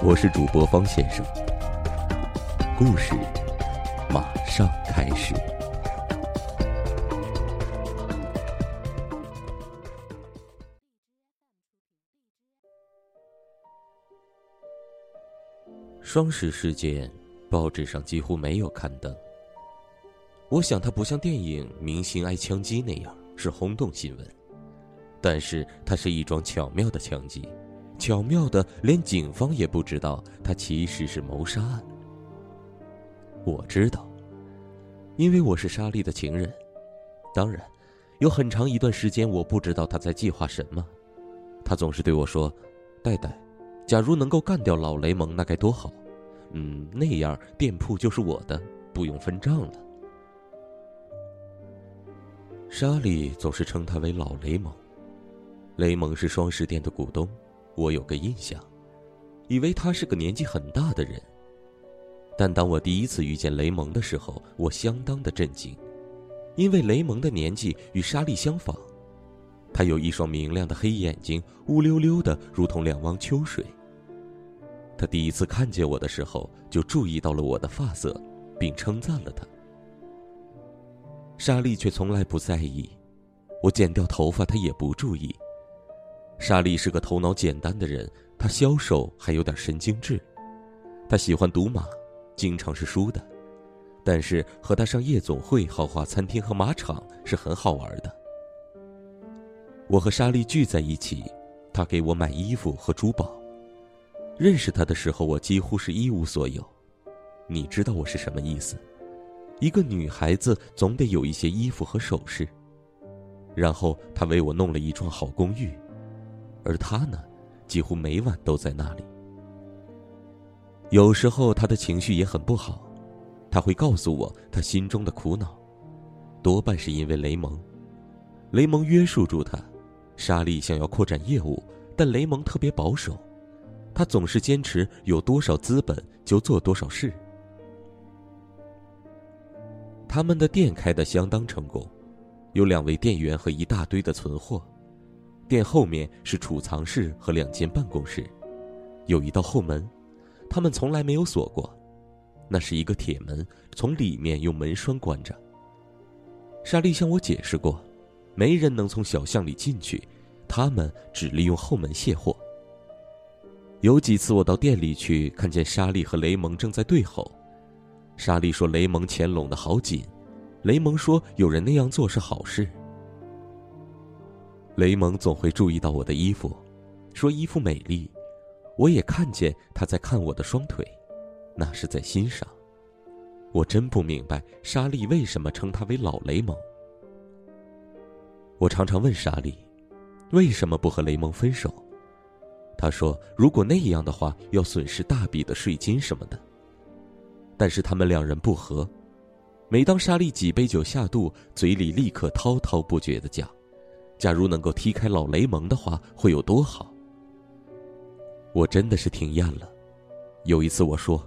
我是主播方先生，故事马上开始。双十事件，报纸上几乎没有刊登。我想，它不像电影明星挨枪击那样是轰动新闻，但是它是一桩巧妙的枪击。巧妙的，连警方也不知道，他其实是谋杀案。我知道，因为我是莎莉的情人。当然，有很长一段时间，我不知道他在计划什么。他总是对我说：“戴戴，假如能够干掉老雷蒙，那该多好。嗯，那样店铺就是我的，不用分账了。”莎莉总是称他为老雷蒙。雷蒙是双十店的股东。我有个印象，以为他是个年纪很大的人。但当我第一次遇见雷蒙的时候，我相当的震惊，因为雷蒙的年纪与莎莉相仿，他有一双明亮的黑眼睛，乌溜溜的，如同两汪秋水。他第一次看见我的时候，就注意到了我的发色，并称赞了他。莎莉却从来不在意，我剪掉头发，她也不注意。莎莉是个头脑简单的人，她消瘦还有点神经质，她喜欢赌马，经常是输的，但是和她上夜总会、豪华餐厅和马场是很好玩的。我和莎莉聚在一起，她给我买衣服和珠宝。认识她的时候，我几乎是一无所有。你知道我是什么意思？一个女孩子总得有一些衣服和首饰。然后她为我弄了一幢好公寓。而他呢，几乎每晚都在那里。有时候他的情绪也很不好，他会告诉我他心中的苦恼，多半是因为雷蒙。雷蒙约束住他，莎莉想要扩展业务，但雷蒙特别保守，他总是坚持有多少资本就做多少事。他们的店开得相当成功，有两位店员和一大堆的存货。店后面是储藏室和两间办公室，有一道后门，他们从来没有锁过，那是一个铁门，从里面用门栓关着。莎莉向我解释过，没人能从小巷里进去，他们只利用后门卸货。有几次我到店里去，看见莎莉和雷蒙正在对吼，莎莉说雷蒙钱拢得好紧，雷蒙说有人那样做是好事。雷蒙总会注意到我的衣服，说衣服美丽。我也看见他在看我的双腿，那是在欣赏。我真不明白莎莉为什么称他为老雷蒙。我常常问莎莉，为什么不和雷蒙分手？他说，如果那样的话，要损失大笔的税金什么的。但是他们两人不和，每当莎莉几杯酒下肚，嘴里立刻滔滔不绝的讲。假如能够踢开老雷蒙的话，会有多好？我真的是听厌了。有一次我说：“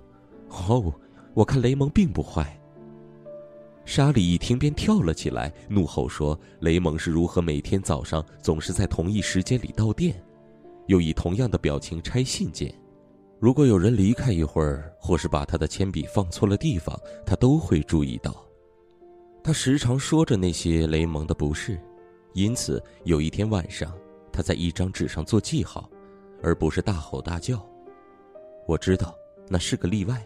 哦，我看雷蒙并不坏。”莎莉一听便跳了起来，怒吼说：“雷蒙是如何每天早上总是在同一时间里到店，又以同样的表情拆信件？如果有人离开一会儿，或是把他的铅笔放错了地方，他都会注意到。他时常说着那些雷蒙的不是。”因此，有一天晚上，他在一张纸上做记号，而不是大吼大叫。我知道那是个例外。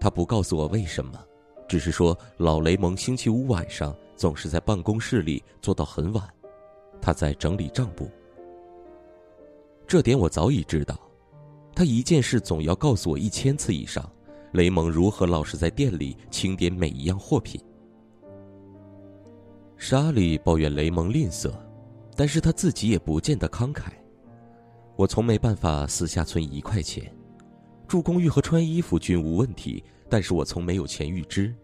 他不告诉我为什么，只是说老雷蒙星期五晚上总是在办公室里做到很晚，他在整理账簿。这点我早已知道。他一件事总要告诉我一千次以上：雷蒙如何老是在店里清点每一样货品。莎莉抱怨雷蒙吝啬，但是他自己也不见得慷慨。我从没办法私下存一块钱，住公寓和穿衣服均无问题，但是我从没有钱预支，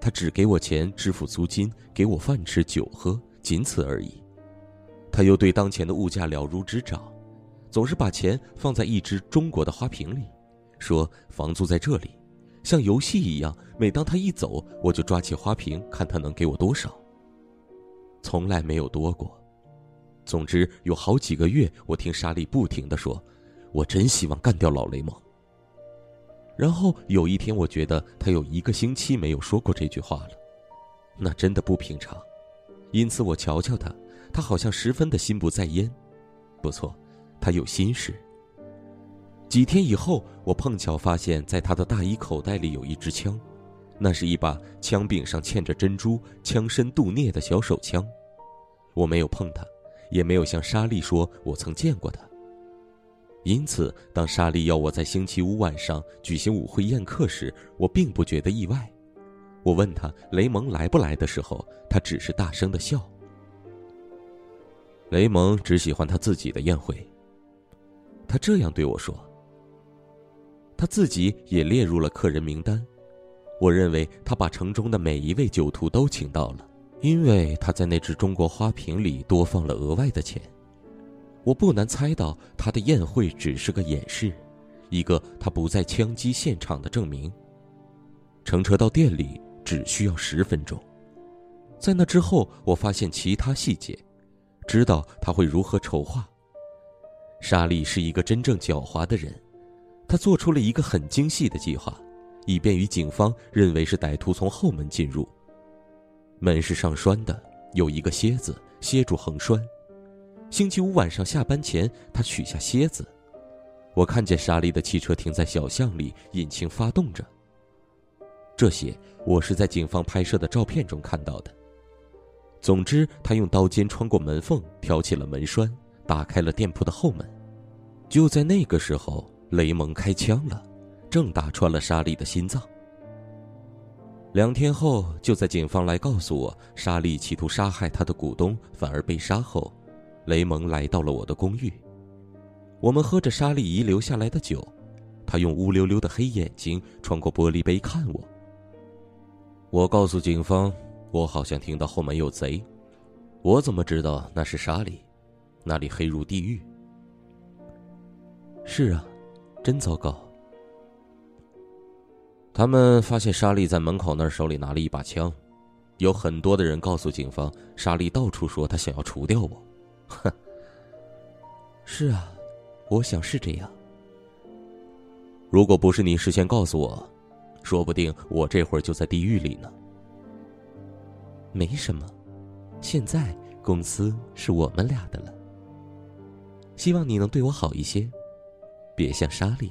他只给我钱支付租金，给我饭吃酒喝，仅此而已。他又对当前的物价了如指掌，总是把钱放在一只中国的花瓶里，说房租在这里，像游戏一样。每当他一走，我就抓起花瓶看他能给我多少。从来没有多过。总之有好几个月，我听莎莉不停的说：“我真希望干掉老雷蒙。”然后有一天，我觉得他有一个星期没有说过这句话了，那真的不平常。因此我瞧瞧他。他好像十分的心不在焉，不错，他有心事。几天以后，我碰巧发现，在他的大衣口袋里有一支枪，那是一把枪柄上嵌着珍珠、枪身镀镍的小手枪。我没有碰他，也没有向莎莉说我曾见过他。因此，当莎莉要我在星期五晚上举行舞会宴客时，我并不觉得意外。我问他雷蒙来不来的时候，他只是大声的笑。雷蒙只喜欢他自己的宴会。他这样对我说。他自己也列入了客人名单。我认为他把城中的每一位酒徒都请到了，因为他在那只中国花瓶里多放了额外的钱。我不难猜到，他的宴会只是个掩饰，一个他不在枪击现场的证明。乘车到店里只需要十分钟。在那之后，我发现其他细节。知道他会如何筹划。莎莉是一个真正狡猾的人，他做出了一个很精细的计划，以便于警方认为是歹徒从后门进入。门是上栓的，有一个楔子楔住横栓。星期五晚上下班前，他取下楔子。我看见莎莉的汽车停在小巷里，引擎发动着。这些我是在警方拍摄的照片中看到的。总之，他用刀尖穿过门缝，挑起了门栓，打开了店铺的后门。就在那个时候，雷蒙开枪了，正打穿了莎莉的心脏。两天后，就在警方来告诉我莎莉企图杀害他的股东，反而被杀后，雷蒙来到了我的公寓。我们喝着莎莉遗留下来的酒，他用乌溜溜的黑眼睛穿过玻璃杯看我。我告诉警方。我好像听到后门有贼，我怎么知道那是沙莉？那里黑如地狱。是啊，真糟糕。他们发现莎莉在门口那儿手里拿了一把枪，有很多的人告诉警方，莎莉到处说她想要除掉我。哼。是啊，我想是这样。如果不是你事先告诉我，说不定我这会儿就在地狱里呢。没什么，现在公司是我们俩的了。希望你能对我好一些，别像莎莉。